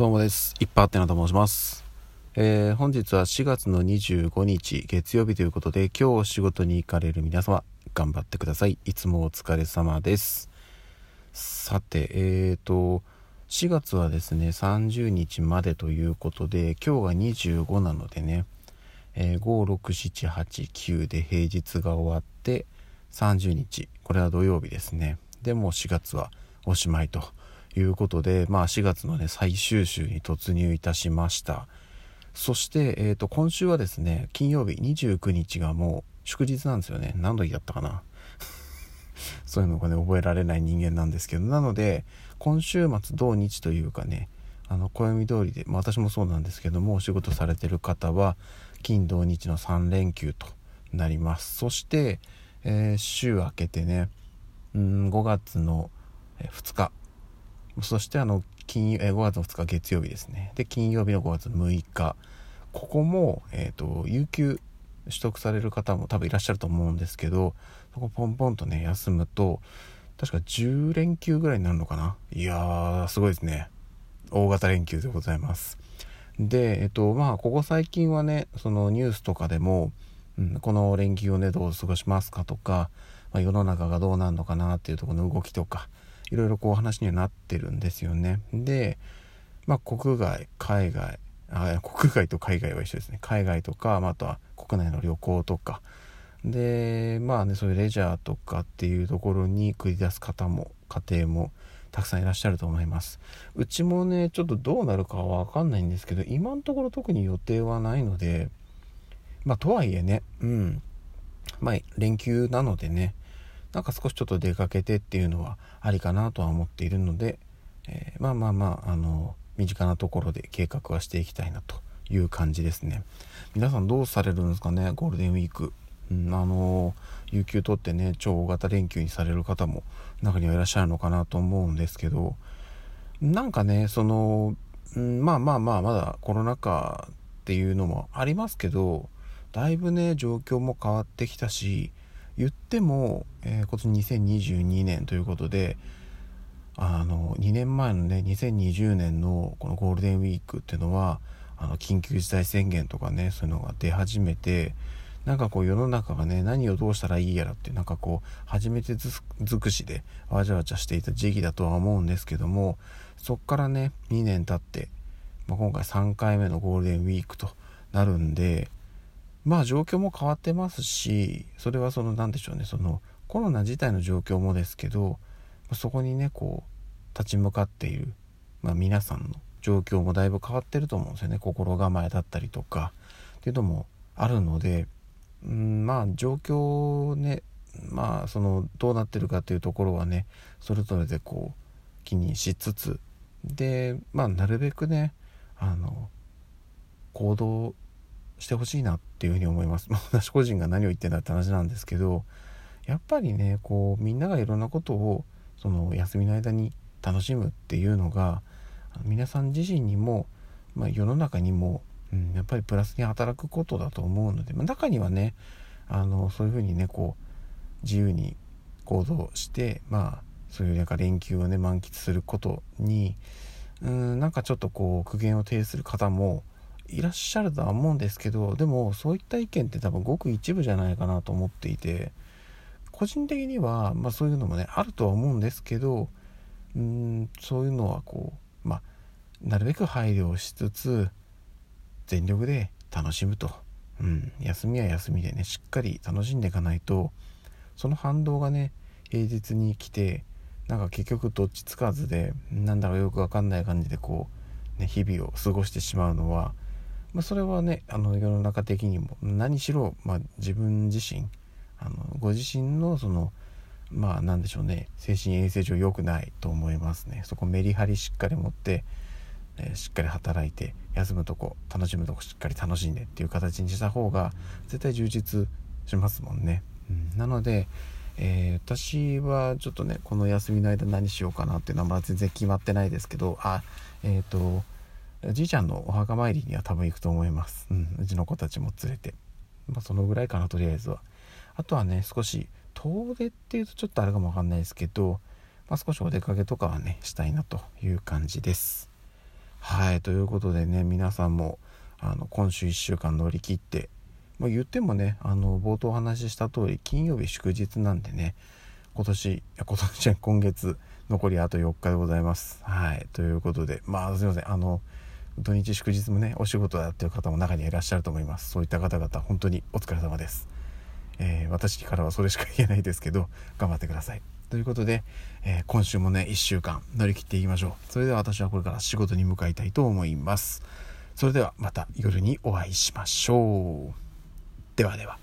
どうもです。いっぱいあってなと申します。えー本日は4月の25日月曜日ということで、今日お仕事に行かれる皆様、頑張ってください。いつもお疲れ様です。さて、えーと、4月はですね、30日までということで、今日が25なのでね、えー5、6、7、8、9で平日が終わって、30日、これは土曜日ですね。でも4月はおしまいということで、まあ4月のね、最終週に突入いたしました。そして、えーと、今週はですね、金曜日29日がもう祝日なんですよね。何度だったかな そういうのがね、覚えられない人間なんですけど、なので、今週末土日というかね、あの、暦通りで、まあ私もそうなんですけども、お仕事されてる方は、金土日の3連休となります。そして、えー週明けてね、うん、5月の2日、そしてあの、金、え5月の2日月曜日ですね。で、金曜日の5月6日。ここも、えっ、と、有給取得される方も多分いらっしゃると思うんですけど、そこポンポンとね、休むと、確か10連休ぐらいになるのかないやー、すごいですね。大型連休でございます。で、えっと、まあ、ここ最近はね、そのニュースとかでも、うん、この連休をね、どう過ごしますかとか、まあ、世の中がどうなるのかなっていうところの動きとか、いろいろこう話にはなってるんですよね。で、まあ、国外、海外、あ国外と海外は一緒ですね。海外とか、まあ、あとは国内の旅行とか、で、まあね、そういうレジャーとかっていうところに繰り出す方も、家庭もたくさんいらっしゃると思います。うちもね、ちょっとどうなるかはわかんないんですけど、今のところ特に予定はないので、まあ、とはいえね、うん。まあ、連休なのでね、なんか少しちょっと出かけてっていうのはありかなとは思っているので、えーまあまあまあ、あの、身近なところで計画はしていきたいなという感じですね。皆さんどうされるんですかね、ゴールデンウィーク。うん、あの、有給取ってね、超大型連休にされる方も中にはいらっしゃるのかなと思うんですけど、なんかね、その、うんまあまあまあ、まだコロナ禍っていうのもありますけど、だいぶね、状況も変わってきたし、言っても、えー今年2022年ということで、あの、2年前のね、2020年のこのゴールデンウィークっていうのは、あの、緊急事態宣言とかね、そういうのが出始めて、なんかこう世の中がね、何をどうしたらいいやらって、なんかこう、初めて尽くしでわちゃわちゃしていた時期だとは思うんですけども、そっからね、2年経って、まあ、今回3回目のゴールデンウィークとなるんで、まあ状況も変わってますし、それはその何でしょうね、そのコロナ自体の状況もですけど、そこにね、こう、立ち向かっている、まあ皆さんの状況もだいぶ変わってると思うんですよね。心構えだったりとか、っていうのもあるので、うん、まあ状況ね、まあそのどうなってるかっていうところはね、それぞれでこう気にしつつ、で、まあなるべくね、あの、行動してほしいなっていうふうに思います。まあ私個人が何を言ってんだって話なんですけど、やっぱりね、こうみんながいろんなことをその休みの間に楽しむっていうのが皆さん自身にも、まあ、世の中にも、うん、やっぱりプラスに働くことだと思うので、まあ、中にはねあのそういうふうにねこう自由に行動してまあそういうなんか連休をね満喫することにうんなんかちょっとこう苦言を呈する方もいらっしゃるとは思うんですけどでもそういった意見って多分ごく一部じゃないかなと思っていて個人的には、まあ、そういうのもねあるとは思うんですけどうんそういうのはこうまあなるべく配慮をしつつ全力で楽しむと、うん、休みは休みでねしっかり楽しんでいかないとその反動がね平日に来てなんか結局どっちつかずでなんだかよくわかんない感じでこう、ね、日々を過ごしてしまうのは、まあ、それはねあの世の中的にも何しろ、まあ、自分自身あのご自身のそのまあなんでしょうね精神衛生上良くないと思いますね。そこメリハリしっかり持って、えーしっかり働いて休むとこ楽しむとこしっかり楽しんでっていう形にした方が絶対充実しますもんね、うん、なので、えー私はちょっとねこの休みの間何しようかなっていうのはまだ全然決まってないですけどあえっ、とじいちゃんのお墓参りには多分行くと思います、うん、うちの子たちも連れて。まあそのぐらいかなとりあえずは。あとはね少し遠出っていうとちょっとあれかもわかんないですけど、まあ、少しお出かけとかはねしたいなという感じです。はいということでね皆さんもあの今週1週間乗り切ってまあ、言ってもねあの冒頭お話しした通り金曜日祝日なんでね今年今年今月残りあと4日でございます。はいということでまあすいませんあの土日祝日もねお仕事やってる方も中にはいらっしゃると思います。そういった方々本当にお疲れ様です、えー、私からはそれしか言えないですけど頑張ってください。ということで、えー、今週もね1週間乗り切っていきましょう。それでは私はこれから仕事に向かいたいと思います。それではまた夜にお会いしましょう。ではでは。